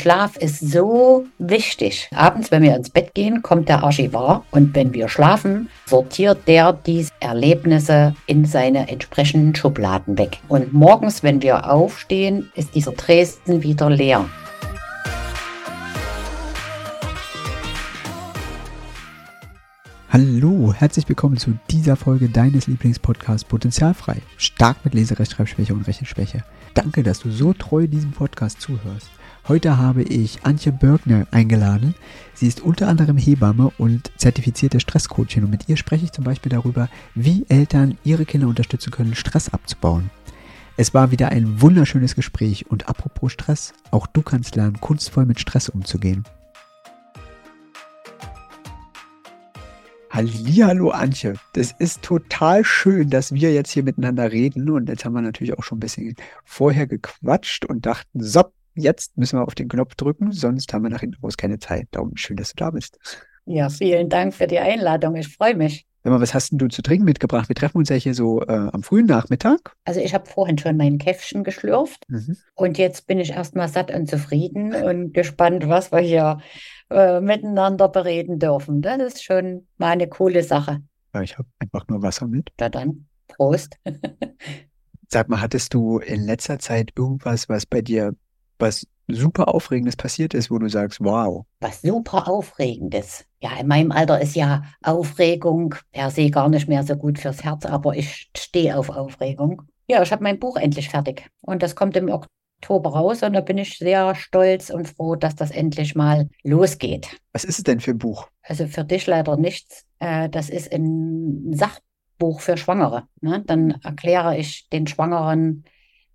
Schlaf ist so wichtig. Abends, wenn wir ins Bett gehen, kommt der Archivar und wenn wir schlafen, sortiert der diese Erlebnisse in seine entsprechenden Schubladen weg. Und morgens, wenn wir aufstehen, ist dieser Dresden wieder leer. Hallo, herzlich willkommen zu dieser Folge deines Lieblingspodcasts Potenzialfrei. Stark mit Leserechtschreibschwäche und Rechenschwäche. Danke, dass du so treu diesem Podcast zuhörst. Heute habe ich Antje Birkner eingeladen. Sie ist unter anderem Hebamme und zertifizierte Stresscoachin und mit ihr spreche ich zum Beispiel darüber, wie Eltern ihre Kinder unterstützen können, Stress abzubauen. Es war wieder ein wunderschönes Gespräch und apropos Stress, auch du kannst lernen, kunstvoll mit Stress umzugehen. Hallihallo Antje, das ist total schön, dass wir jetzt hier miteinander reden und jetzt haben wir natürlich auch schon ein bisschen vorher gequatscht und dachten, so, jetzt müssen wir auf den Knopf drücken, sonst haben wir nach hinten raus keine Zeit. Darum schön, dass du da bist. Ja, vielen Dank für die Einladung. Ich freue mich. Sag mal, was hast denn du zu trinken mitgebracht? Wir treffen uns ja hier so äh, am frühen Nachmittag. Also ich habe vorhin schon mein Käffchen geschlürft mhm. und jetzt bin ich erstmal satt und zufrieden und gespannt, was wir hier äh, miteinander bereden dürfen. Das ist schon mal eine coole Sache. Ja, ich habe einfach nur Wasser mit. Da dann, Prost. Sag mal, hattest du in letzter Zeit irgendwas, was bei dir, was super Aufregendes passiert ist, wo du sagst, wow. Was super Aufregendes. Ja, in meinem Alter ist ja Aufregung per se gar nicht mehr so gut fürs Herz, aber ich stehe auf Aufregung. Ja, ich habe mein Buch endlich fertig und das kommt im Oktober raus und da bin ich sehr stolz und froh, dass das endlich mal losgeht. Was ist es denn für ein Buch? Also für dich leider nichts. Äh, das ist ein Sachbuch für Schwangere. Ne? Dann erkläre ich den Schwangeren,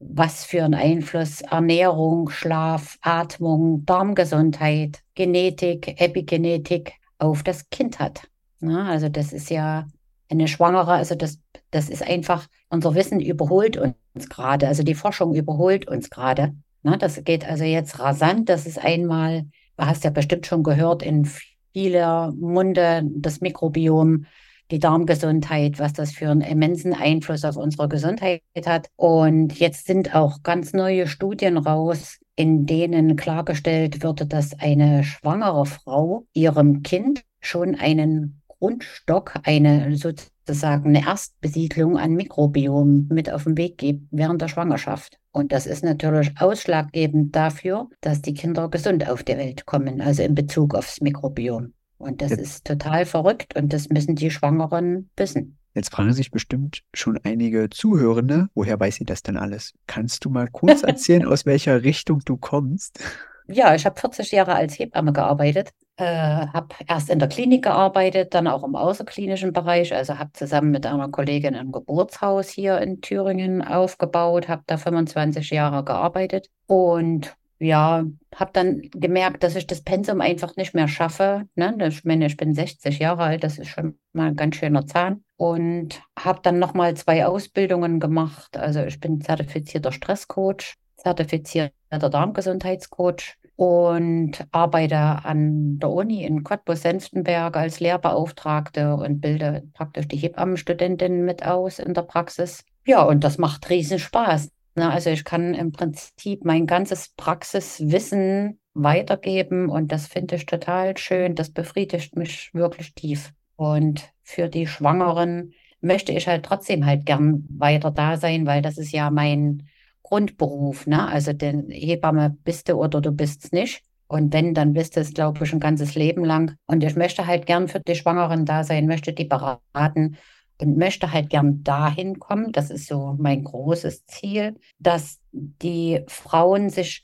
was für einen Einfluss Ernährung, Schlaf, Atmung, Darmgesundheit, Genetik, Epigenetik auf das Kind hat. Ne? Also das ist ja eine Schwangere, also das, das ist einfach, unser Wissen überholt uns uns gerade. Also die Forschung überholt uns gerade. Ne, das geht also jetzt rasant. Das ist einmal, du hast ja bestimmt schon gehört, in vieler Munde das Mikrobiom, die Darmgesundheit, was das für einen immensen Einfluss auf unsere Gesundheit hat. Und jetzt sind auch ganz neue Studien raus, in denen klargestellt wird, dass eine schwangere Frau ihrem Kind schon einen Grundstock, eine sozusagen eine Erstbesiedlung an Mikrobiom mit auf den Weg gibt während der Schwangerschaft. Und das ist natürlich ausschlaggebend dafür, dass die Kinder gesund auf die Welt kommen, also in Bezug aufs Mikrobiom. Und das ist total verrückt und das müssen die Schwangeren wissen. Jetzt fragen sich bestimmt schon einige Zuhörende, woher weiß sie das denn alles? Kannst du mal kurz erzählen, aus welcher Richtung du kommst? Ja, ich habe 40 Jahre als Hebamme gearbeitet äh, habe erst in der Klinik gearbeitet, dann auch im außerklinischen Bereich. Also habe zusammen mit einer Kollegin ein Geburtshaus hier in Thüringen aufgebaut, habe da 25 Jahre gearbeitet und ja, habe dann gemerkt, dass ich das Pensum einfach nicht mehr schaffe. Ne? Ich meine, ich bin 60 Jahre alt, das ist schon mal ein ganz schöner Zahn. Und habe dann nochmal zwei Ausbildungen gemacht. Also ich bin zertifizierter Stresscoach, zertifizierter Darmgesundheitscoach und arbeite an der Uni in Cottbus-Senftenberg als Lehrbeauftragte und bilde praktisch die Hebammenstudentinnen mit aus in der Praxis. Ja, und das macht riesen Spaß. Ne? Also ich kann im Prinzip mein ganzes Praxiswissen weitergeben und das finde ich total schön. Das befriedigt mich wirklich tief. Und für die Schwangeren möchte ich halt trotzdem halt gern weiter da sein, weil das ist ja mein Grundberuf, ne? Also den Hebamme bist du oder du bist es nicht. Und wenn, dann bist du es, glaube ich, ein ganzes Leben lang. Und ich möchte halt gern für die Schwangeren da sein, möchte die beraten und möchte halt gern dahin kommen. Das ist so mein großes Ziel, dass die Frauen sich,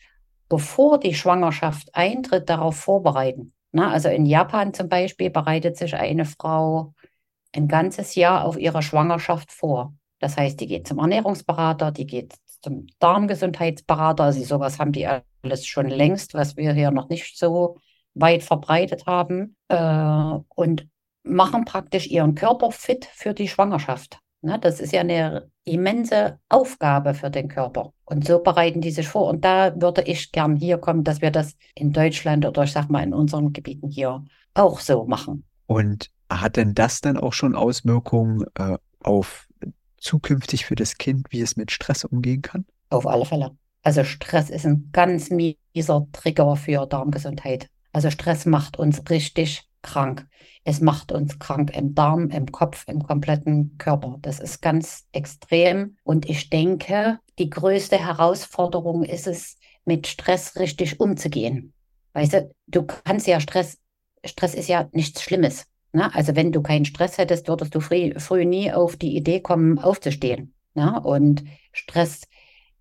bevor die Schwangerschaft eintritt, darauf vorbereiten. Na, also in Japan zum Beispiel bereitet sich eine Frau ein ganzes Jahr auf ihre Schwangerschaft vor. Das heißt, die geht zum Ernährungsberater, die geht zum Darmgesundheitsberater. Also sowas haben die alles schon längst, was wir hier noch nicht so weit verbreitet haben. Äh, und machen praktisch ihren Körper fit für die Schwangerschaft. Ne, das ist ja eine immense Aufgabe für den Körper. Und so bereiten die sich vor. Und da würde ich gern hier kommen, dass wir das in Deutschland oder ich sag mal in unseren Gebieten hier auch so machen. Und hat denn das dann auch schon Auswirkungen äh, auf zukünftig für das Kind, wie es mit Stress umgehen kann? Auf alle Fälle. Also Stress ist ein ganz mieser Trigger für Darmgesundheit. Also Stress macht uns richtig krank. Es macht uns krank im Darm, im Kopf, im kompletten Körper. Das ist ganz extrem. Und ich denke, die größte Herausforderung ist es, mit Stress richtig umzugehen. Weißt du, du kannst ja Stress, Stress ist ja nichts Schlimmes. Ne? Also wenn du keinen Stress hättest, würdest du früh, früh nie auf die Idee kommen, aufzustehen. Ne? Und Stress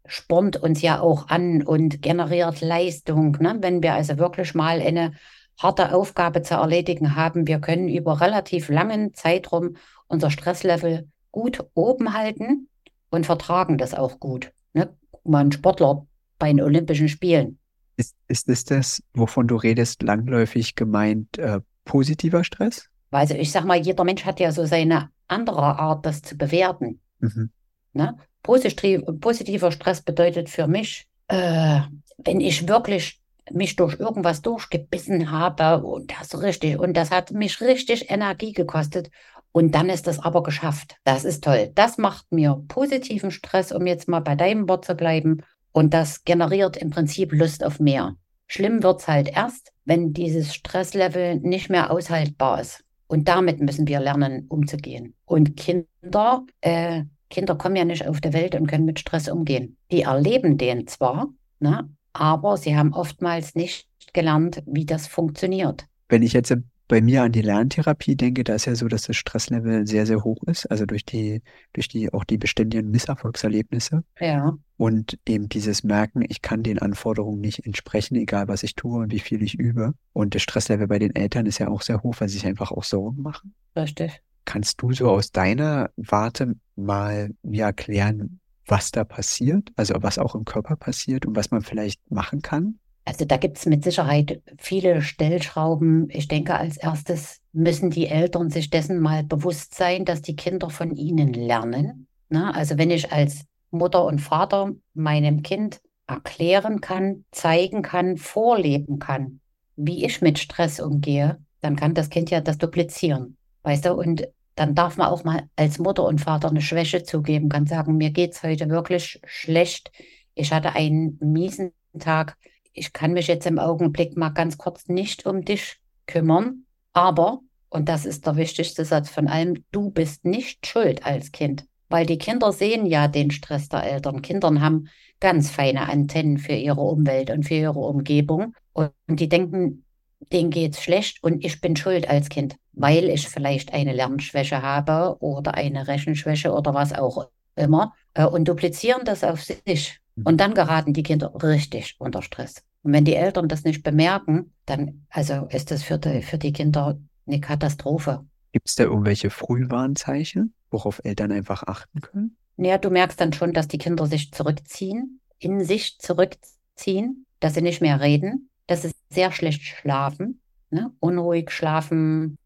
spornt uns ja auch an und generiert Leistung. Ne? Wenn wir also wirklich mal eine harte Aufgabe zu erledigen haben, wir können über relativ langen Zeitraum unser Stresslevel gut oben halten und vertragen das auch gut. Ne? Mal ein Sportler bei den Olympischen Spielen. Ist, ist es das, wovon du redest, langläufig gemeint äh, positiver Stress? Also ich sag mal, jeder Mensch hat ja so seine andere Art, das zu bewerten. Mhm. Ne? Positiv, positiver Stress bedeutet für mich, äh, wenn ich wirklich mich durch irgendwas durchgebissen habe und das richtig, und das hat mich richtig Energie gekostet. Und dann ist das aber geschafft. Das ist toll. Das macht mir positiven Stress, um jetzt mal bei deinem Wort zu bleiben. Und das generiert im Prinzip Lust auf mehr. Schlimm wird es halt erst, wenn dieses Stresslevel nicht mehr aushaltbar ist. Und damit müssen wir lernen, umzugehen. Und Kinder äh, Kinder kommen ja nicht auf die Welt und können mit Stress umgehen. Die erleben den zwar, ne, aber sie haben oftmals nicht gelernt, wie das funktioniert. Wenn ich jetzt bei mir an die Lerntherapie denke, da ist ja so, dass das Stresslevel sehr, sehr hoch ist, also durch die, durch die, auch die beständigen Misserfolgserlebnisse. Ja. Und eben dieses Merken, ich kann den Anforderungen nicht entsprechen, egal was ich tue und wie viel ich übe. Und das Stresslevel bei den Eltern ist ja auch sehr hoch, weil sie sich einfach auch Sorgen machen. Richtig. Kannst du so aus deiner Warte mal mir erklären, was da passiert, also was auch im Körper passiert und was man vielleicht machen kann? Also da gibt es mit Sicherheit viele Stellschrauben. Ich denke, als erstes müssen die Eltern sich dessen mal bewusst sein, dass die Kinder von ihnen lernen. Na, also wenn ich als Mutter und Vater meinem Kind erklären kann, zeigen kann, vorleben kann, wie ich mit Stress umgehe, dann kann das Kind ja das duplizieren. Weißt du, und dann darf man auch mal als Mutter und Vater eine Schwäche zugeben, kann sagen, mir geht es heute wirklich schlecht. Ich hatte einen miesen Tag. Ich kann mich jetzt im Augenblick mal ganz kurz nicht um dich kümmern. Aber, und das ist der wichtigste Satz von allem, du bist nicht schuld als Kind. Weil die Kinder sehen ja den Stress der Eltern. Kinder haben ganz feine Antennen für ihre Umwelt und für ihre Umgebung. Und die denken, denen geht's schlecht und ich bin schuld als Kind, weil ich vielleicht eine Lernschwäche habe oder eine Rechenschwäche oder was auch immer äh, und duplizieren das auf sich. Mhm. Und dann geraten die Kinder richtig unter Stress. Und wenn die Eltern das nicht bemerken, dann also ist das für die, für die Kinder eine Katastrophe. Gibt es da irgendwelche Frühwarnzeichen, worauf Eltern einfach achten können? Naja, du merkst dann schon, dass die Kinder sich zurückziehen, in sich zurückziehen, dass sie nicht mehr reden, dass sie sehr schlecht schlafen, ne? unruhig schlafen.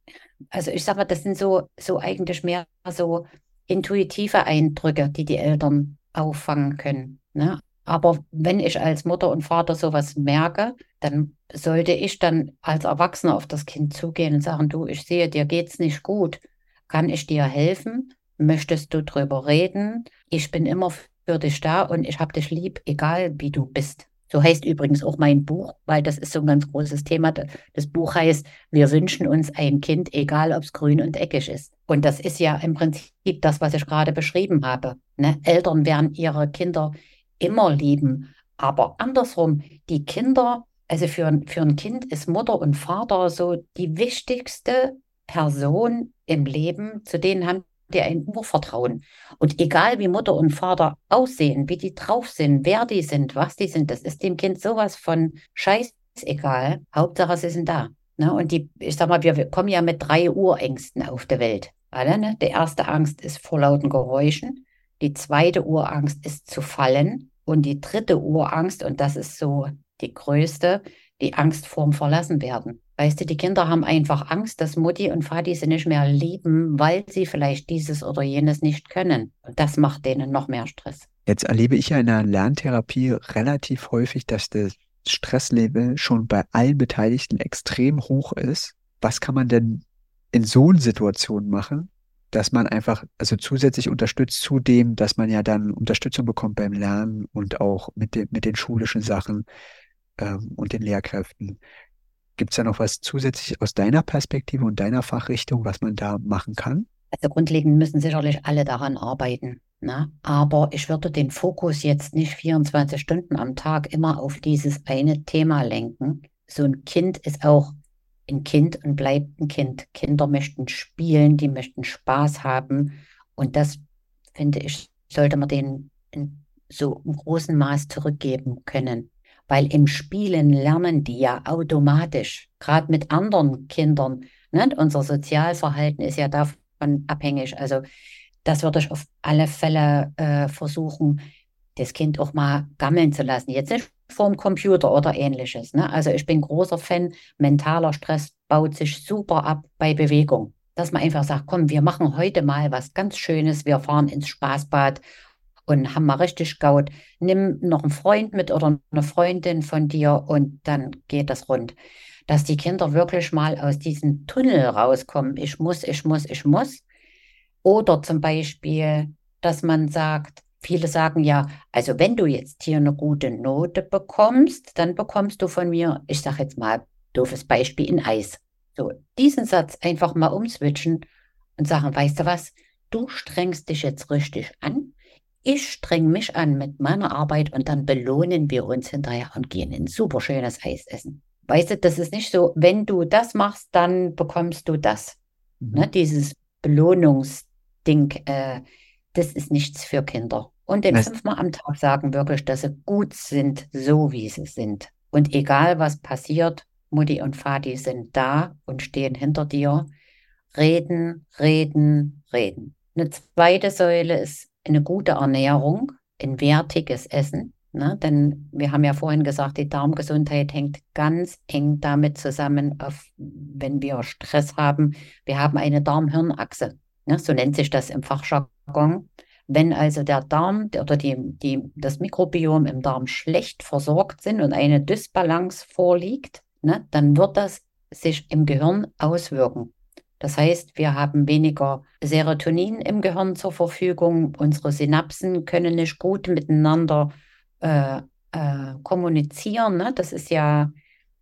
Also ich sage mal, das sind so, so eigentlich mehr so intuitive Eindrücke, die die Eltern auffangen können. Ne? Aber wenn ich als Mutter und Vater sowas merke, dann sollte ich dann als Erwachsener auf das Kind zugehen und sagen, du, ich sehe, dir geht's nicht gut. Kann ich dir helfen? Möchtest du drüber reden? Ich bin immer für dich da und ich habe dich lieb, egal wie du bist. So heißt übrigens auch mein Buch, weil das ist so ein ganz großes Thema. Das Buch heißt, wir wünschen uns ein Kind, egal ob es grün und eckig ist. Und das ist ja im Prinzip das, was ich gerade beschrieben habe. Ne? Eltern werden ihre Kinder immer lieben. Aber andersrum, die Kinder, also für, für ein Kind ist Mutter und Vater so die wichtigste Person im Leben, zu denen haben die ein Urvertrauen. Und egal wie Mutter und Vater aussehen, wie die drauf sind, wer die sind, was die sind, das ist dem Kind sowas von scheißegal. Hauptsache, sie sind da. Ne? Und die, ich sag mal, wir kommen ja mit drei Urängsten auf der Welt. Alle, ne? Die erste Angst ist vor lauten Geräuschen. Die zweite Urangst ist zu fallen. Und die dritte Urangst, und das ist so die größte, die Angst vorm Verlassenwerden. Weißt du, die Kinder haben einfach Angst, dass Mutti und Vati sie nicht mehr lieben, weil sie vielleicht dieses oder jenes nicht können. Und das macht denen noch mehr Stress. Jetzt erlebe ich ja in der Lerntherapie relativ häufig, dass das Stresslevel schon bei allen Beteiligten extrem hoch ist. Was kann man denn in so einer Situation machen, dass man einfach, also zusätzlich unterstützt zu dem, dass man ja dann Unterstützung bekommt beim Lernen und auch mit, den mit den schulischen Sachen ähm, und den Lehrkräften. Gibt es da noch was zusätzlich aus deiner Perspektive und deiner Fachrichtung, was man da machen kann? Also grundlegend müssen sicherlich alle daran arbeiten. Ne? Aber ich würde den Fokus jetzt nicht 24 Stunden am Tag immer auf dieses eine Thema lenken. So ein Kind ist auch ein Kind und bleibt ein Kind. Kinder möchten spielen, die möchten Spaß haben. Und das, finde ich, sollte man denen in so einem großen Maß zurückgeben können. Weil im Spielen lernen die ja automatisch, gerade mit anderen Kindern. Ne? Unser Sozialverhalten ist ja davon abhängig. Also das würde ich auf alle Fälle äh, versuchen, das Kind auch mal gammeln zu lassen. Jetzt nicht vorm Computer oder ähnliches. Ne? Also ich bin großer Fan, mentaler Stress baut sich super ab bei Bewegung. Dass man einfach sagt, komm, wir machen heute mal was ganz Schönes, wir fahren ins Spaßbad und haben mal richtig Gaut. Nimm noch einen Freund mit oder eine Freundin von dir und dann geht das rund. Dass die Kinder wirklich mal aus diesem Tunnel rauskommen. Ich muss, ich muss, ich muss. Oder zum Beispiel, dass man sagt, viele sagen ja, also wenn du jetzt hier eine gute Note bekommst, dann bekommst du von mir, ich sage jetzt mal, doofes Beispiel, ein Eis. So, diesen Satz einfach mal umswitchen und sagen, weißt du was, du strengst dich jetzt richtig an, ich streng mich an mit meiner Arbeit und dann belohnen wir uns hinterher und gehen ein super schönes Eis essen. Weißt du, das ist nicht so, wenn du das machst, dann bekommst du das. Mhm. Ne, dieses Belohnungsding, äh, das ist nichts für Kinder. Und den fünfmal am Tag sagen wirklich, dass sie gut sind, so wie sie sind. Und egal was passiert, Mutti und Vati sind da und stehen hinter dir. Reden, reden, reden. Eine zweite Säule ist eine gute Ernährung, ein wertiges Essen. Ne? Denn wir haben ja vorhin gesagt, die Darmgesundheit hängt ganz eng damit zusammen, auf, wenn wir Stress haben. Wir haben eine Darm-Hirn-Achse. Ne? So nennt sich das im Fachjargon. Wenn also der Darm oder die, die, das Mikrobiom im Darm schlecht versorgt sind und eine Dysbalance vorliegt, ne, dann wird das sich im Gehirn auswirken. Das heißt, wir haben weniger Serotonin im Gehirn zur Verfügung, unsere Synapsen können nicht gut miteinander äh, äh, kommunizieren. Ne? Das ist ja,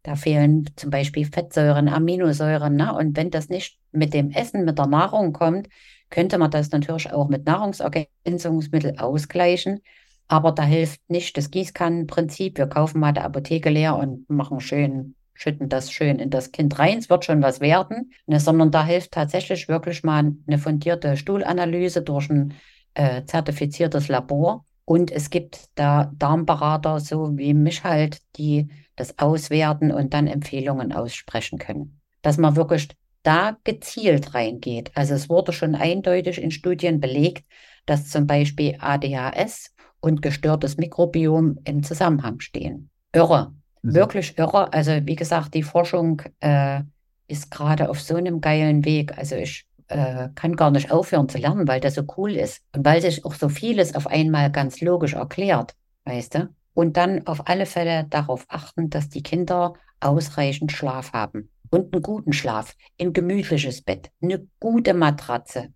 da fehlen zum Beispiel Fettsäuren, Aminosäuren. Ne? Und wenn das nicht mit dem Essen, mit der Nahrung kommt, könnte man das natürlich auch mit Nahrungsergänzungsmitteln ausgleichen. Aber da hilft nicht das Gießkannenprinzip. Wir kaufen mal die Apotheke leer und machen schön, schütten das schön in das Kind rein. Es wird schon was werden, ne, sondern da hilft tatsächlich wirklich mal eine fundierte Stuhlanalyse durch ein äh, zertifiziertes Labor. Und es gibt da Darmberater, so wie mich halt, die das auswerten und dann Empfehlungen aussprechen können. Dass man wirklich da gezielt reingeht. Also es wurde schon eindeutig in Studien belegt, dass zum Beispiel ADHS und gestörtes Mikrobiom im Zusammenhang stehen. Irre. Wirklich irre. Also wie gesagt, die Forschung äh, ist gerade auf so einem geilen Weg. Also ich äh, kann gar nicht aufhören zu lernen, weil das so cool ist und weil sich auch so vieles auf einmal ganz logisch erklärt, weißt du? Und dann auf alle Fälle darauf achten, dass die Kinder ausreichend Schlaf haben und einen guten Schlaf, ein gemütliches Bett, eine gute Matratze,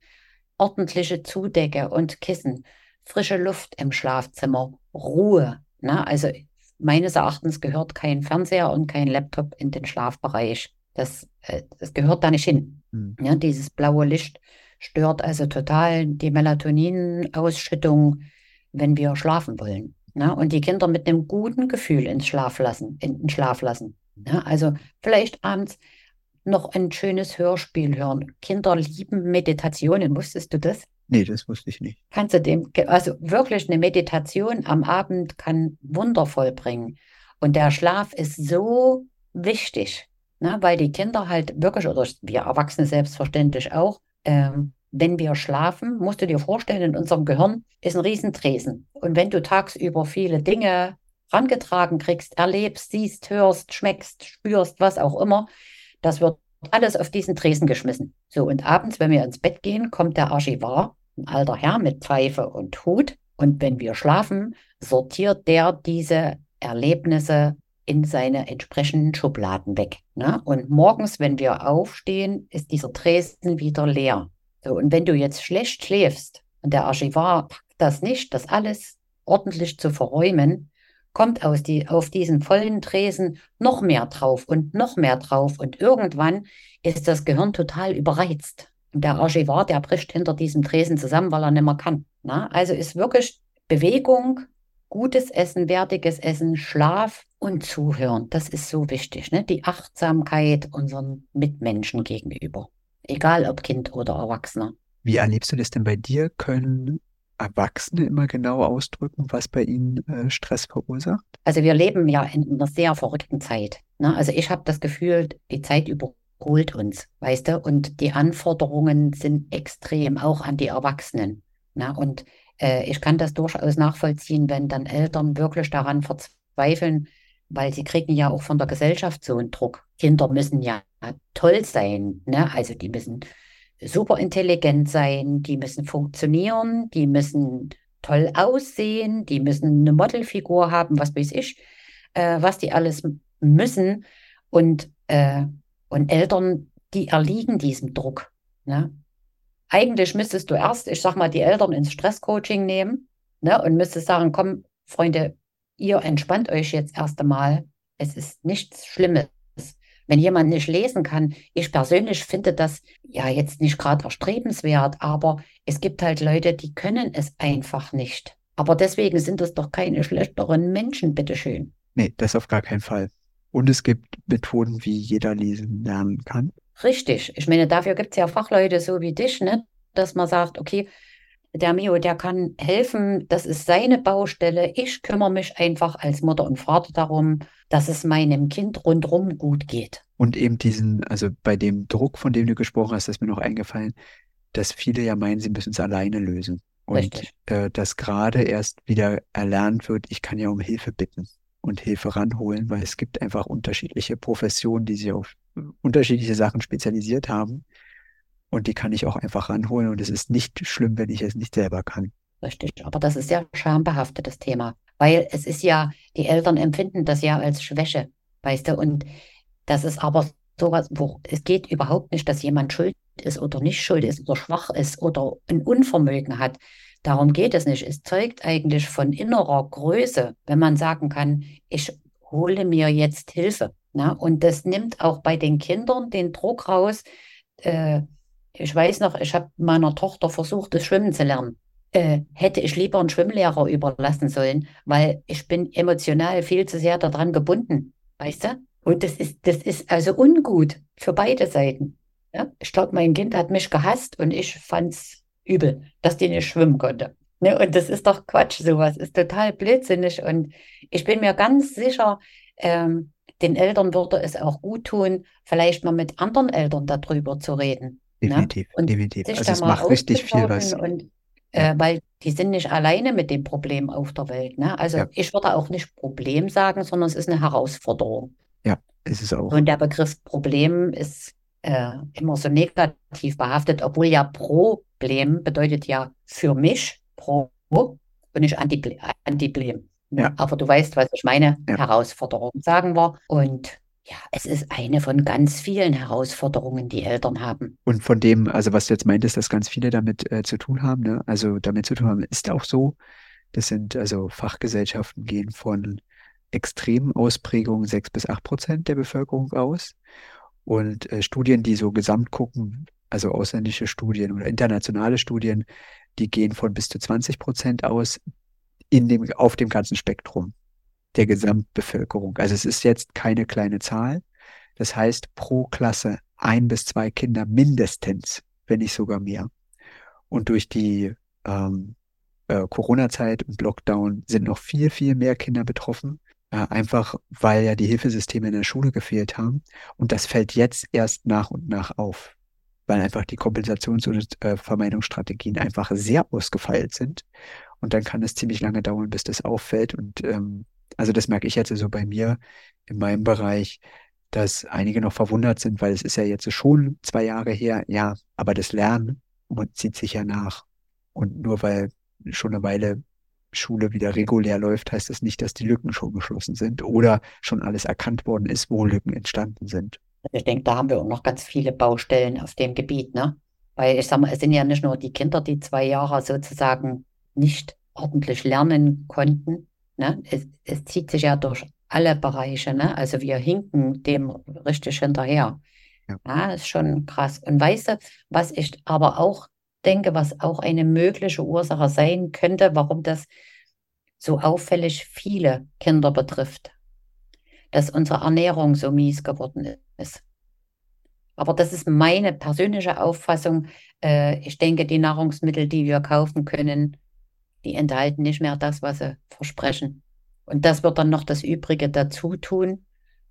ordentliche Zudecke und Kissen, frische Luft im Schlafzimmer, Ruhe. Ne? Also meines Erachtens gehört kein Fernseher und kein Laptop in den Schlafbereich. Das, äh, das gehört da nicht hin. Mhm. Ja, dieses blaue Licht stört also total die Melatoninausschüttung, wenn wir schlafen wollen. Ne? Und die Kinder mit einem guten Gefühl ins Schlaf lassen, in den Schlaf lassen. Ja, also vielleicht abends noch ein schönes Hörspiel hören. Kinder lieben Meditationen. Wusstest du das? Nee, das wusste ich nicht. Kannst du dem, also wirklich eine Meditation am Abend kann Wunder vollbringen. Und der Schlaf ist so wichtig, ne, weil die Kinder halt wirklich, oder wir Erwachsene selbstverständlich auch, ähm, wenn wir schlafen, musst du dir vorstellen, in unserem Gehirn ist ein Riesentresen. Und wenn du tagsüber viele Dinge rangetragen kriegst, erlebst, siehst, hörst, schmeckst, spürst, was auch immer, das wird alles auf diesen Tresen geschmissen. So, und abends, wenn wir ins Bett gehen, kommt der Archivar, ein alter Herr mit Pfeife und Hut. Und wenn wir schlafen, sortiert der diese Erlebnisse in seine entsprechenden Schubladen weg. Ne? Und morgens, wenn wir aufstehen, ist dieser Tresen wieder leer. So, und wenn du jetzt schlecht schläfst und der Archivar packt das nicht, das alles ordentlich zu verräumen, kommt aus die, auf diesen vollen Tresen noch mehr drauf und noch mehr drauf. Und irgendwann ist das Gehirn total überreizt. Der Archivar, der bricht hinter diesem Tresen zusammen, weil er nicht mehr kann. Na? Also ist wirklich Bewegung, gutes Essen, wertiges Essen, Schlaf und Zuhören. Das ist so wichtig. Ne? Die Achtsamkeit unseren Mitmenschen gegenüber. Egal ob Kind oder Erwachsener. Wie erlebst du das denn bei dir? Können Erwachsene immer genau ausdrücken, was bei ihnen äh, Stress verursacht? Also wir leben ja in einer sehr verrückten Zeit. Ne? Also ich habe das Gefühl, die Zeit überholt uns, weißt du? Und die Anforderungen sind extrem, auch an die Erwachsenen. Ne? Und äh, ich kann das durchaus nachvollziehen, wenn dann Eltern wirklich daran verzweifeln, weil sie kriegen ja auch von der Gesellschaft so einen Druck. Kinder müssen ja toll sein, ne? Also die müssen super intelligent sein, die müssen funktionieren, die müssen toll aussehen, die müssen eine Modelfigur haben, was weiß ich, äh, was die alles müssen. Und, äh, und Eltern, die erliegen diesem Druck. Ne? Eigentlich müsstest du erst, ich sag mal, die Eltern ins Stresscoaching nehmen ne, und müsstest sagen, komm, Freunde, ihr entspannt euch jetzt erst einmal. Es ist nichts Schlimmes wenn jemand nicht lesen kann, ich persönlich finde das ja jetzt nicht gerade erstrebenswert, aber es gibt halt Leute, die können es einfach nicht. Aber deswegen sind es doch keine schlechteren Menschen, bitteschön. Nee, das auf gar keinen Fall. Und es gibt Methoden, wie jeder lesen lernen kann. Richtig. Ich meine, dafür gibt es ja Fachleute so wie dich, ne? dass man sagt, okay, der Mio, der kann helfen, das ist seine Baustelle. Ich kümmere mich einfach als Mutter und Vater darum, dass es meinem Kind rundherum gut geht. Und eben diesen, also bei dem Druck, von dem du gesprochen hast, ist mir noch eingefallen, dass viele ja meinen, sie müssen es alleine lösen. Und äh, dass gerade erst wieder erlernt wird, ich kann ja um Hilfe bitten und Hilfe ranholen, weil es gibt einfach unterschiedliche Professionen, die sich auf unterschiedliche Sachen spezialisiert haben. Und die kann ich auch einfach ranholen. Und es ist nicht schlimm, wenn ich es nicht selber kann. Richtig, aber das ist sehr schambehaftetes Thema, weil es ist ja, die Eltern empfinden das ja als Schwäche, weißt du, und das ist aber sowas, wo es geht überhaupt nicht, dass jemand schuld ist oder nicht schuld ist oder schwach ist oder ein Unvermögen hat. Darum geht es nicht. Es zeugt eigentlich von innerer Größe, wenn man sagen kann, ich hole mir jetzt Hilfe. Ne? Und das nimmt auch bei den Kindern den Druck raus. Äh, ich weiß noch, ich habe meiner Tochter versucht, das Schwimmen zu lernen äh, hätte ich lieber einen Schwimmlehrer überlassen sollen, weil ich bin emotional viel zu sehr daran gebunden, weißt du? Und das ist, das ist also ungut für beide Seiten. Ja? Ich glaube, mein Kind hat mich gehasst und ich fand es übel, dass die nicht schwimmen konnte. Ne? Und das ist doch Quatsch, sowas ist total blödsinnig. Und ich bin mir ganz sicher, ähm, den Eltern würde es auch gut tun, vielleicht mal mit anderen Eltern darüber zu reden. Definitiv, ne? definitiv. Also es macht richtig viel was. Und äh, weil die sind nicht alleine mit dem Problem auf der Welt. Ne? Also ja. ich würde auch nicht Problem sagen, sondern es ist eine Herausforderung. Ja, ist es auch. Und der Begriff Problem ist äh, immer so negativ behaftet, obwohl ja Problem bedeutet ja für mich Pro und nicht Antiblem. Ja. Aber du weißt, was ich meine. Ja. Herausforderung, sagen wir. Und ja, es ist eine von ganz vielen Herausforderungen, die Eltern haben. Und von dem, also was du jetzt meintest, dass ganz viele damit äh, zu tun haben, ne? also damit zu tun haben, ist auch so. Das sind also Fachgesellschaften gehen von extremen Ausprägungen sechs bis acht Prozent der Bevölkerung aus. Und äh, Studien, die so gesamt gucken, also ausländische Studien oder internationale Studien, die gehen von bis zu 20 Prozent aus in dem, auf dem ganzen Spektrum der Gesamtbevölkerung. Also es ist jetzt keine kleine Zahl. Das heißt, pro Klasse ein bis zwei Kinder mindestens, wenn nicht sogar mehr. Und durch die ähm, äh, Corona-Zeit und Lockdown sind noch viel, viel mehr Kinder betroffen. Äh, einfach weil ja die Hilfesysteme in der Schule gefehlt haben. Und das fällt jetzt erst nach und nach auf, weil einfach die Kompensations- und äh, Vermeidungsstrategien einfach sehr ausgefeilt sind. Und dann kann es ziemlich lange dauern, bis das auffällt. Und ähm, also das merke ich jetzt so bei mir in meinem Bereich, dass einige noch verwundert sind, weil es ist ja jetzt schon zwei Jahre her, ja, aber das Lernen zieht sich ja nach. Und nur weil schon eine Weile Schule wieder regulär läuft, heißt das nicht, dass die Lücken schon geschlossen sind oder schon alles erkannt worden ist, wo Lücken entstanden sind. Ich denke, da haben wir auch noch ganz viele Baustellen auf dem Gebiet, ne? Weil ich sage mal, es sind ja nicht nur die Kinder, die zwei Jahre sozusagen nicht ordentlich lernen konnten. Ne? Es, es zieht sich ja durch alle Bereiche. Ne? Also wir hinken dem richtig hinterher. Ja. ja, ist schon krass. Und weißt du, was ich aber auch denke, was auch eine mögliche Ursache sein könnte, warum das so auffällig viele Kinder betrifft, dass unsere Ernährung so mies geworden ist. Aber das ist meine persönliche Auffassung. Äh, ich denke, die Nahrungsmittel, die wir kaufen können, die enthalten nicht mehr das, was sie versprechen. Und das wird dann noch das Übrige dazu tun.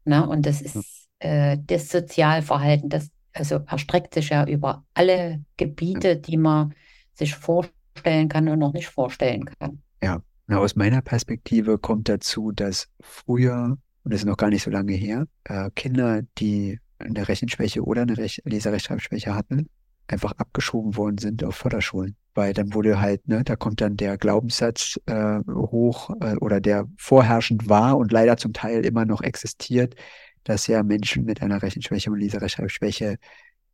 Ne? Und das ist äh, das Sozialverhalten, das also erstreckt sich ja über alle Gebiete, die man sich vorstellen kann und noch nicht vorstellen kann. Ja, Na, aus meiner Perspektive kommt dazu, dass früher, und das ist noch gar nicht so lange her, äh, Kinder, die eine Rechenschwäche oder eine Rech Leserechtschreibschwäche hatten, einfach abgeschoben worden sind auf Förderschulen. Weil dann wurde halt, ne, da kommt dann der Glaubenssatz äh, hoch äh, oder der vorherrschend war und leider zum Teil immer noch existiert, dass ja Menschen mit einer Rechenschwäche und Leserechtschreibschwäche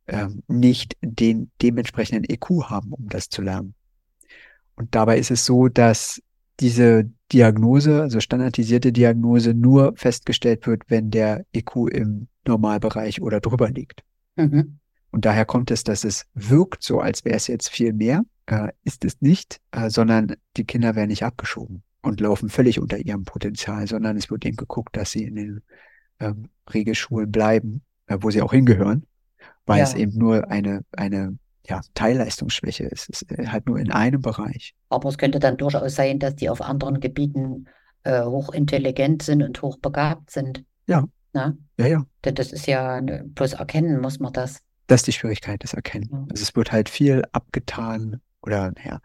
ähm, nicht den dementsprechenden EQ haben, um das zu lernen. Und dabei ist es so, dass diese Diagnose, also standardisierte Diagnose, nur festgestellt wird, wenn der EQ im Normalbereich oder drüber liegt. Mhm. Und daher kommt es, dass es wirkt so, als wäre es jetzt viel mehr, äh, ist es nicht, äh, sondern die Kinder werden nicht abgeschoben und laufen völlig unter ihrem Potenzial, sondern es wird eben geguckt, dass sie in den ähm, Regelschulen bleiben, äh, wo sie auch hingehören, weil ja. es eben nur eine, eine ja, Teilleistungsschwäche ist. Es ist äh, halt nur in einem Bereich. Aber es könnte dann durchaus sein, dass die auf anderen Gebieten äh, hochintelligent sind und hochbegabt sind. Ja. Na? Ja, ja. Das ist ja, ne, bloß erkennen muss man das. Das ist die Schwierigkeit, das Erkennen. Ja. Also es wird halt viel abgetan oder, naja,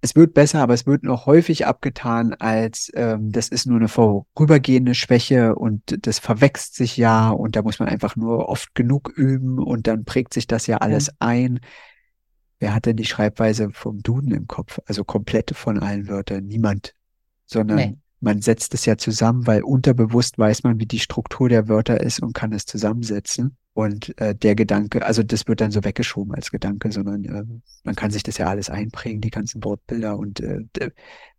es wird besser, aber es wird noch häufig abgetan als ähm, das ist nur eine vorübergehende Schwäche und das verwächst sich ja und da muss man einfach nur oft genug üben und dann prägt sich das ja alles ja. ein. Wer hat denn die Schreibweise vom Duden im Kopf? Also komplette von allen Wörtern? Niemand. Sondern nee man setzt es ja zusammen, weil unterbewusst weiß man, wie die Struktur der Wörter ist und kann es zusammensetzen. Und äh, der Gedanke, also das wird dann so weggeschoben als Gedanke, sondern äh, man kann sich das ja alles einprägen, die ganzen Wortbilder. Und äh,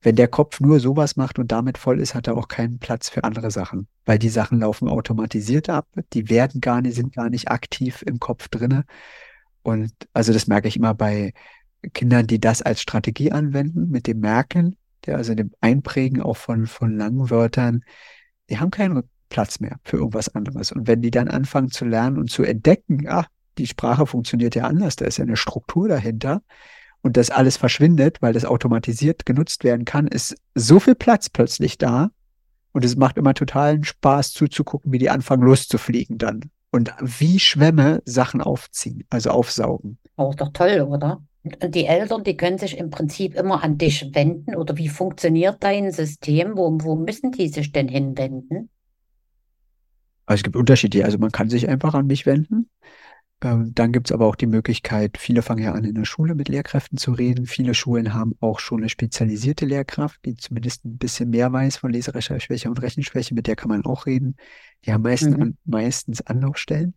wenn der Kopf nur sowas macht und damit voll ist, hat er auch keinen Platz für andere Sachen, weil die Sachen laufen automatisiert ab, die werden gar nicht, sind gar nicht aktiv im Kopf drinne. Und also das merke ich immer bei Kindern, die das als Strategie anwenden, mit dem Merken, ja, also dem Einprägen auch von, von langen Wörtern, die haben keinen Platz mehr für irgendwas anderes. Und wenn die dann anfangen zu lernen und zu entdecken, ah, die Sprache funktioniert ja anders, da ist ja eine Struktur dahinter und das alles verschwindet, weil das automatisiert genutzt werden kann, ist so viel Platz plötzlich da und es macht immer totalen Spaß zuzugucken, wie die anfangen loszufliegen dann und wie Schwämme Sachen aufziehen, also aufsaugen. Auch doch toll, oder? die Eltern, die können sich im Prinzip immer an dich wenden oder wie funktioniert dein System? Wo, wo müssen die sich denn hinwenden? Also es gibt Unterschiede. Also man kann sich einfach an mich wenden. Ähm, dann gibt es aber auch die Möglichkeit, viele fangen ja an, in der Schule mit Lehrkräften zu reden. Viele Schulen haben auch schon eine spezialisierte Lehrkraft, die zumindest ein bisschen mehr weiß von Leserechtschreibschwäche und Rechenschwäche, mit der kann man auch reden. Die haben meistens, mhm. meistens Anlaufstellen.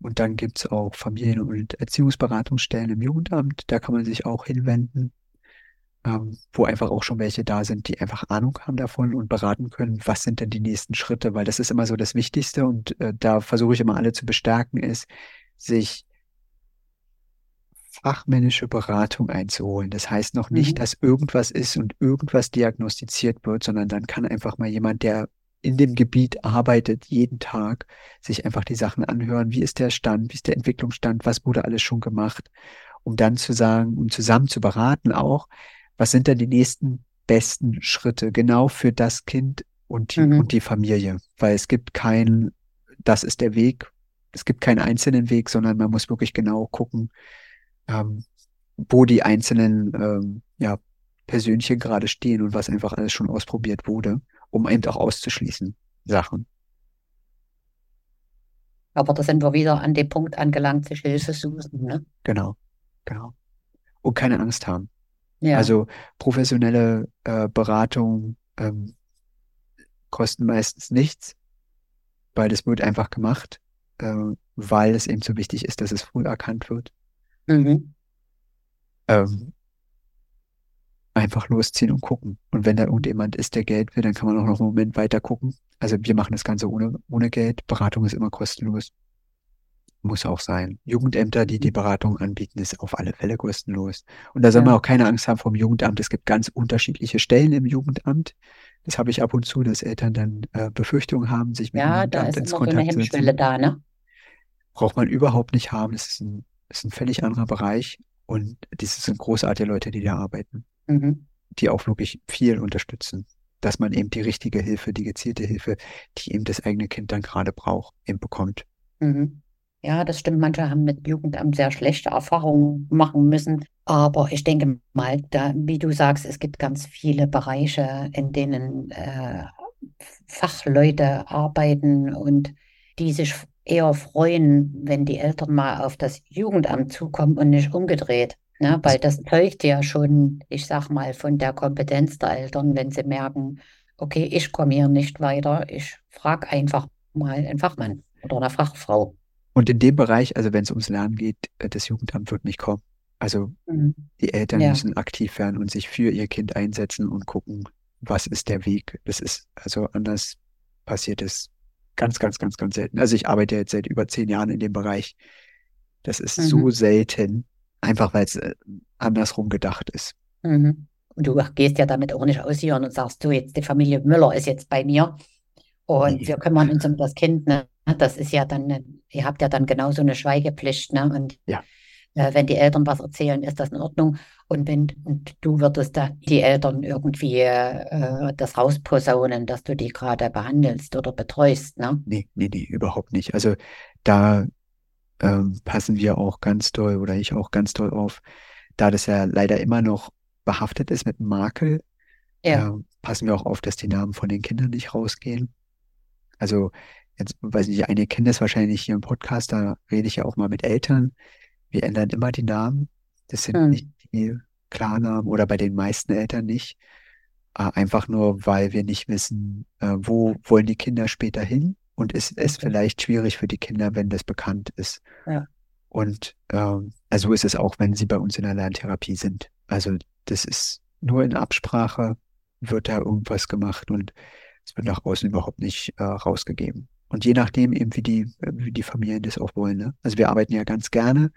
Und dann gibt es auch Familien- und Erziehungsberatungsstellen im Jugendamt. Da kann man sich auch hinwenden, ähm, wo einfach auch schon welche da sind, die einfach Ahnung haben davon und beraten können, was sind denn die nächsten Schritte, weil das ist immer so das Wichtigste und äh, da versuche ich immer alle zu bestärken, ist, sich fachmännische Beratung einzuholen. Das heißt noch nicht, mhm. dass irgendwas ist und irgendwas diagnostiziert wird, sondern dann kann einfach mal jemand, der in dem Gebiet arbeitet, jeden Tag, sich einfach die Sachen anhören, wie ist der Stand, wie ist der Entwicklungsstand, was wurde alles schon gemacht, um dann zu sagen, um zusammen zu beraten auch, was sind denn die nächsten besten Schritte genau für das Kind und die, mhm. und die Familie, weil es gibt kein, das ist der Weg, es gibt keinen einzelnen Weg, sondern man muss wirklich genau gucken, ähm, wo die einzelnen ähm, ja, Persönchen gerade stehen und was einfach alles schon ausprobiert wurde um eben auch auszuschließen, Sachen. Aber da sind wir wieder an dem Punkt angelangt, sich Hilfe suchen, ne? Genau, genau. Und keine Angst haben. Ja. Also professionelle äh, Beratung ähm, kosten meistens nichts, weil das wird einfach gemacht, äh, weil es eben so wichtig ist, dass es früh erkannt wird. Mhm. Ähm, einfach losziehen und gucken. Und wenn da irgendjemand ist, der Geld will, dann kann man auch noch einen Moment weiter gucken. Also wir machen das Ganze ohne, ohne Geld. Beratung ist immer kostenlos. Muss auch sein. Jugendämter, die die Beratung anbieten, ist auf alle Fälle kostenlos. Und da soll man Ja. auch keine Angst haben vom Jugendamt. Es gibt ganz unterschiedliche Stellen im Jugendamt. Das habe ich ab und zu, dass Eltern dann äh, Befürchtungen haben, sich mit dem Ja, da Jugendamt ist ins immer so eine Kontakt zu Hemmschwelle setzen. da, ne? Braucht man überhaupt nicht haben. Das ist ein, ist ein völlig anderer Bereich. Und das sind großartige Leute, die da arbeiten Mhm. die auch wirklich viel unterstützen, dass man eben die richtige Hilfe, die gezielte Hilfe, die eben das eigene Kind dann gerade braucht, eben bekommt. Mhm. Ja, das stimmt. Manche haben mit Jugendamt sehr schlechte Erfahrungen machen müssen. Aber ich denke mal, da, wie du sagst, es gibt ganz viele Bereiche, in denen äh, Fachleute arbeiten und die sich eher freuen, wenn die Eltern mal auf das Jugendamt zukommen und nicht umgedreht. Ne? Weil das zeugt ja schon, ich sag mal, von der Kompetenz der Eltern, wenn sie merken, okay, ich komme hier nicht weiter, ich frage einfach mal einen Fachmann oder eine Fachfrau. Und in dem Bereich, also wenn es ums Lernen geht, äh, das Jugendamt wird nicht kommen. Also Mhm. die Eltern Ja. müssen aktiv werden und sich für ihr Kind einsetzen und gucken, was ist der Weg. Das ist, also anders passiert es ganz, ganz, ganz, ganz selten. Also ich arbeite jetzt seit über zehn Jahren in dem Bereich. Das ist so Mhm. selten, einfach weil es äh, andersrum gedacht ist. Mhm. Und du gehst ja damit auch nicht aushören und sagst, du, jetzt die Familie Müller ist jetzt bei mir und Nee. wir kümmern uns um das Kind. Ne? Das ist ja dann, eine- ihr habt ja dann genauso eine Schweigepflicht. Ne? Und Ja. äh, wenn die Eltern was erzählen, ist das in Ordnung. Und wenn und du würdest da die Eltern irgendwie äh, das rausposaunen, dass du die gerade behandelst oder betreust. Ne? Nee, nee, nee, überhaupt nicht. Also da ähm, passen wir auch ganz doll oder ich auch ganz doll auf, da das ja leider immer noch behaftet ist mit Makel, Ja. ähm, passen wir auch auf, dass die Namen von den Kindern nicht rausgehen. Also jetzt weiß nicht, einige kennen das wahrscheinlich hier im Podcast, da rede ich ja auch mal mit Eltern. Wir ändern immer die Namen. Das sind Hm. nicht die Klarnamen oder bei den meisten Eltern nicht. Äh, einfach nur, weil wir nicht wissen, äh, wo wollen die Kinder später hin und ist es Richtig. vielleicht schwierig für die Kinder, wenn das bekannt ist. Ja. Und ähm, also so ist es auch, wenn sie bei uns in der Lerntherapie sind. Also das ist nur in Absprache, wird da irgendwas gemacht und es wird nach außen überhaupt nicht äh, rausgegeben. Und je nachdem eben, wie die, wie die Familien das auch wollen. Ne? Also wir arbeiten ja ganz gerne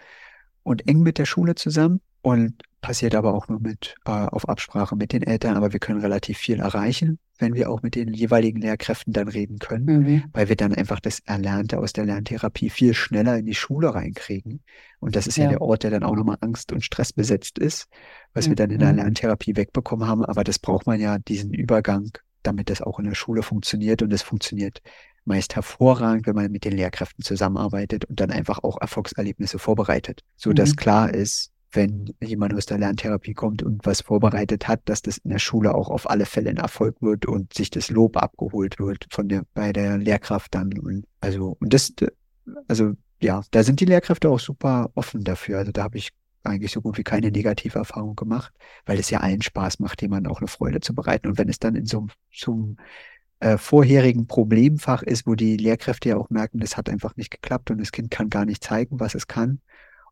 und eng mit der Schule zusammen und passiert aber auch nur mit äh, auf Absprache mit den Eltern. Aber wir können relativ viel erreichen, wenn wir auch mit den jeweiligen Lehrkräften dann reden können Mhm. weil wir dann einfach das Erlernte aus der Lerntherapie viel schneller in die Schule reinkriegen. Und das ist ja Ja. der Ort, der dann auch nochmal Angst und Stress besetzt ist, was wir dann in der Mhm. Lerntherapie wegbekommen haben. Aber das braucht man ja, diesen Übergang, damit das auch in der Schule funktioniert. Und es funktioniert meist hervorragend, wenn man mit den Lehrkräften zusammenarbeitet und dann einfach auch Erfolgserlebnisse vorbereitet, so dass Mhm. klar ist, wenn jemand aus der Lerntherapie kommt und was vorbereitet hat, dass das in der Schule auch auf alle Fälle ein Erfolg wird und sich das Lob abgeholt wird von der, bei der Lehrkraft dann. Und also, und das, also ja, da sind die Lehrkräfte auch super offen dafür. Also da habe ich eigentlich so gut wie keine negative Erfahrung gemacht, weil es ja allen Spaß macht, jemandem auch eine Freude zu bereiten. Und wenn es dann in so, so einem äh, vorherigen Problemfach ist, wo die Lehrkräfte ja auch merken, das hat einfach nicht geklappt und das Kind kann gar nicht zeigen, was es kann.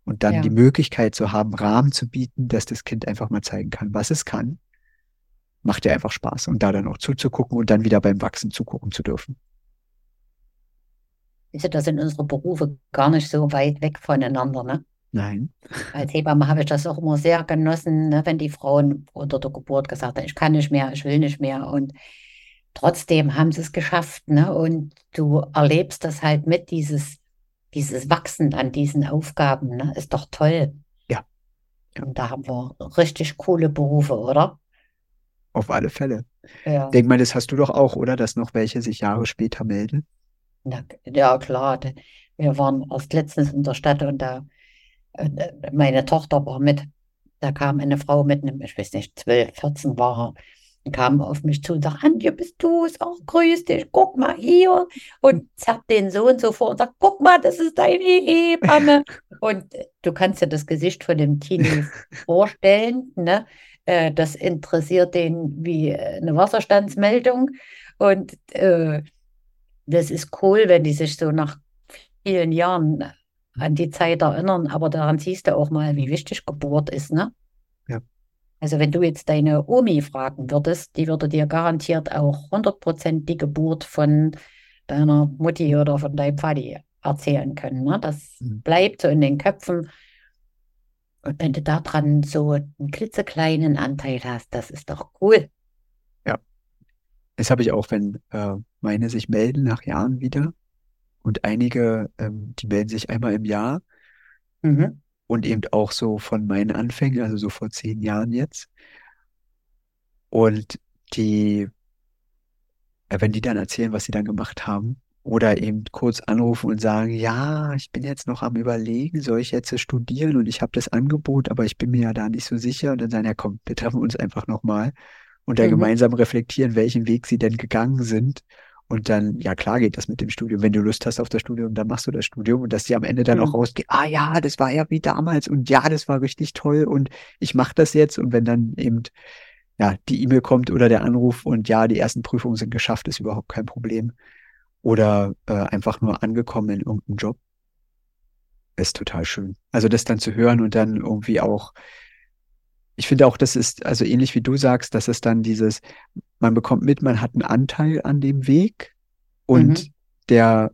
Und dann Ja. die Möglichkeit zu haben, Rahmen zu bieten, dass das Kind einfach mal zeigen kann, was es kann, macht ja einfach Spaß. Und da dann auch zuzugucken und dann wieder beim Wachsen zugucken zu dürfen. Du, da sind unsere Berufe gar nicht so weit weg voneinander, ne? Nein. Als Hebamme habe ich das auch immer sehr genossen, ne, wenn die Frauen unter der Geburt gesagt haben, ich kann nicht mehr, ich will nicht mehr. Und trotzdem haben sie es geschafft, ne? Und du erlebst das halt mit, dieses, dieses Wachsen an diesen Aufgaben, ne? Ist doch toll. Ja. Und da haben wir richtig coole Berufe, oder? Auf alle Fälle. Ja. Denk mal, das hast du doch auch, oder? Dass noch welche sich Jahre später melden. Na, ja, klar. Wir waren erst letztens in der Stadt und da, äh, meine Tochter war mit. Da kam eine Frau mit einem, ich weiß nicht, 12, 14 war er, kam auf mich zu und sagte, Antje, bist du es? Auch grüß dich, guck mal hier. Und zerrt den Sohn so vor und sagt, guck mal, das ist deine Hebamme. Und äh, du kannst dir das Gesicht von dem Teenie vorstellen, ne? Äh, Das interessiert den wie äh, eine Wasserstandsmeldung. Und äh, das ist cool, wenn die sich so nach vielen Jahren an die Zeit erinnern, aber daran siehst du auch mal, wie wichtig Geburt ist, ne? Ja. Also wenn du jetzt deine Omi fragen würdest, die würde dir garantiert auch 100% die Geburt von deiner Mutti oder von deinem Vati erzählen können. Ne? Das Mhm. bleibt so in den Köpfen. Und wenn du daran so einen klitzekleinen Anteil hast, das ist doch cool. Das habe ich auch, wenn äh, meine sich melden nach Jahren wieder. Und einige, ähm, die melden sich einmal im Jahr Mhm. Und eben auch so von meinen Anfängen, also so vor zehn Jahren jetzt. Und die, äh, wenn die dann erzählen, was sie dann gemacht haben, oder eben kurz anrufen und sagen, ja, ich bin jetzt noch am Überlegen, soll ich jetzt studieren und ich habe das Angebot, aber ich bin mir ja da nicht so sicher. Und dann sagen, ja komm, wir treffen uns einfach nochmal und dann Mhm. gemeinsam reflektieren, welchen Weg sie denn gegangen sind. Und dann, ja klar geht das mit dem Studium. Wenn du Lust hast auf das Studium, dann machst du das Studium und dass sie am Ende dann auch Mhm. rausgehen, ah ja, das war ja wie damals und ja, das war richtig toll und ich mache das jetzt. Und wenn dann eben ja, die E-Mail kommt oder der Anruf und ja, die ersten Prüfungen sind geschafft, ist überhaupt kein Problem. Oder äh, einfach nur angekommen in irgendeinem Job. Ist total schön. Also das dann zu hören und dann irgendwie auch, ich finde auch, das ist, also ähnlich wie du sagst, dass es dann dieses, man bekommt mit, man hat einen Anteil an dem Weg und Mhm. der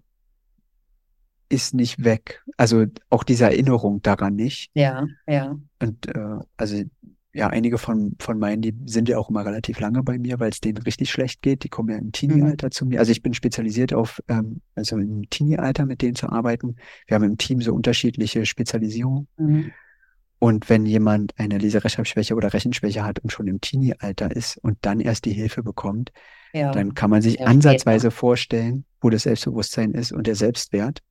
ist nicht weg. Also auch diese Erinnerung daran nicht. Ja, ja. Und äh, also ja, einige von, von meinen, die sind ja auch immer relativ lange bei mir, weil es denen richtig schlecht geht. Die kommen ja im Teenie-Alter zu mir. Also ich bin spezialisiert auf, ähm, also im Teenie-Alter mit denen zu arbeiten. Wir haben im Team so unterschiedliche Spezialisierungen. Mhm. Und wenn jemand eine Leserechtschreibschwäche oder Rechenschwäche hat und schon im Teenie-Alter ist und dann erst die Hilfe bekommt, Ja. dann kann man sich Ja, ansatzweise vorstellen, wo das Selbstbewusstsein ist und der Selbstwert.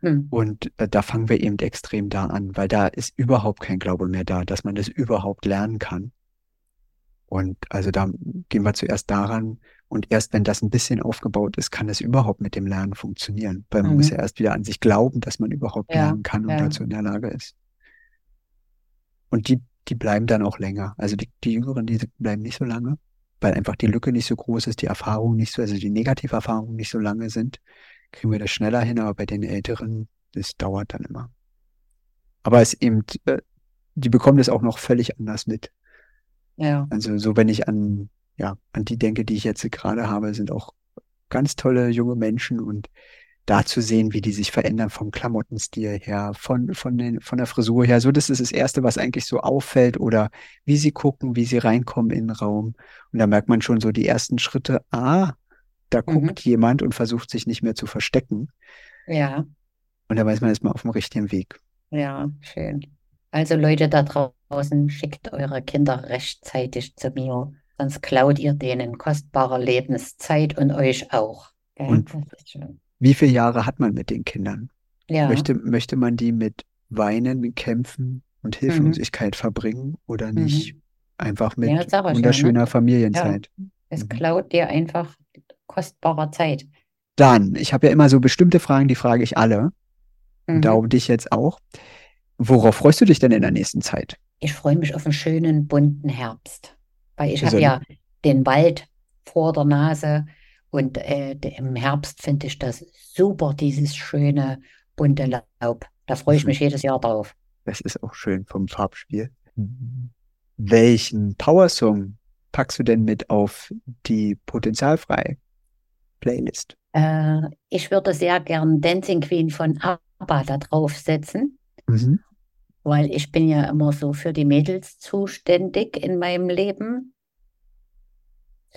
Hm. Und äh, da fangen wir eben extrem da an, weil da ist überhaupt kein Glaube mehr da, dass man das überhaupt lernen kann. Und also da gehen wir zuerst daran und erst wenn das ein bisschen aufgebaut ist, kann das überhaupt mit dem Lernen funktionieren. Weil man Mhm. muss ja erst wieder an sich glauben, dass man überhaupt Ja, lernen kann und ja. dazu in der Lage ist. Und die, die bleiben dann auch länger. Also die, die Jüngeren, die bleiben nicht so lange, weil einfach die Lücke nicht so groß ist, die Erfahrungen nicht so, also die Negativerfahrungen nicht so lange sind, kriegen wir das schneller hin, aber bei den Älteren, das dauert dann immer. Aber es eben, äh, die bekommen das auch noch völlig anders mit. Ja. Also so, wenn ich an, ja, an die denke, die ich jetzt gerade habe, sind auch ganz tolle junge Menschen und da zu sehen, wie die sich verändern vom Klamottenstil her, von, von, den, von der Frisur her. So, das ist das Erste, was eigentlich so auffällt oder wie sie gucken, wie sie reinkommen in den Raum. Und da merkt man schon so die ersten Schritte, ah, da Mhm. guckt jemand und versucht sich nicht mehr zu verstecken. Ja. Und da weiß man, ist man auf dem richtigen Weg. Ja, schön. Also Leute da draußen, schickt eure Kinder rechtzeitig zu mir, sonst klaut ihr denen kostbare Lebenszeit und euch auch. Gell? Und- Das ist schön. Wie viele Jahre hat man mit den Kindern? Ja, Möchte, möchte man die mit Weinen, mit Kämpfen und Hilflosigkeit verbringen oder nicht einfach mit Mhm. Ja, ja, wunderschöner ne? Familienzeit? es Mhm. klaut dir einfach kostbare Zeit. Dann, ich habe ja immer so bestimmte Fragen, die frage ich alle. Und Mhm. darum dich jetzt auch. Worauf freust du dich denn in der nächsten Zeit? Ich freue mich auf einen schönen bunten Herbst, weil ich habe ja den Wald vor der Nase und äh, im Herbst finde ich das super, dieses schöne bunte Laub. Da freue ich Mhm. mich jedes Jahr drauf. Das ist auch schön vom Farbspiel. Welchen Powersong packst du denn mit auf die potenzialfrei Playlist? Äh, ich würde sehr gern Dancing Queen von ABBA da draufsetzen, Mhm. weil ich bin ja immer so für die Mädels zuständig in meinem Leben.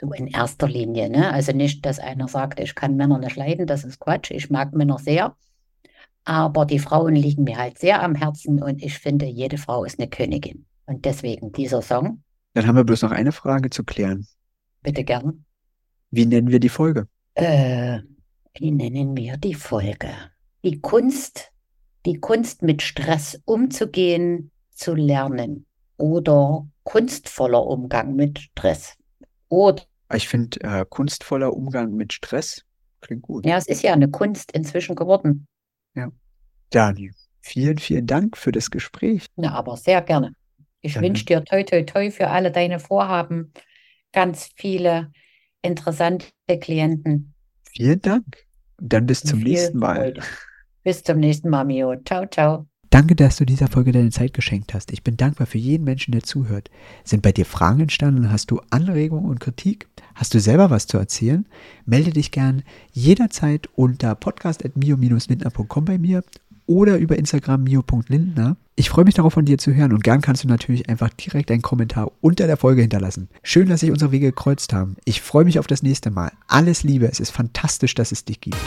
So in erster Linie, ne? Also nicht, dass einer sagt, ich kann Männer nicht leiden, das ist Quatsch. Ich mag Männer sehr. Aber die Frauen liegen mir halt sehr am Herzen und ich finde, jede Frau ist eine Königin. Und deswegen dieser Song, Dann haben wir bloß noch eine Frage zu klären. bitte gern. Wie nennen wir die Folge? Äh, wie nennen wir die Folge? Die Kunst, die Kunst mit Stress umzugehen, zu lernen. Oder kunstvoller Umgang mit Stress. Oder, Ich finde, äh, kunstvoller Umgang mit Stress klingt gut. ja, es ist ja eine Kunst inzwischen geworden. Dani, vielen, vielen Dank für das Gespräch. Ja, aber sehr gerne. Ich wünsche dir toi, toi, toi für alle deine Vorhaben. Ganz viele interessante Klienten. Vielen Dank. Und dann bis zum nächsten Mal. Freude. Bis zum nächsten Mal, Mio. Ciao, ciao. Danke, dass du dieser Folge deine Zeit geschenkt hast. Ich bin dankbar für jeden Menschen, der zuhört. Sind bei dir Fragen entstanden? Hast du Anregungen und Kritik? Hast du selber was zu erzählen? Melde dich gern jederzeit unter podcast.mio-lindner.com bei mir oder über Instagram mio.lindner. Ich freue mich darauf, von dir zu hören und gern kannst du natürlich einfach direkt einen Kommentar unter der Folge hinterlassen. Schön, dass sich unsere Wege gekreuzt haben. Ich freue mich auf das nächste Mal. Alles Liebe, es ist fantastisch, dass es dich gibt.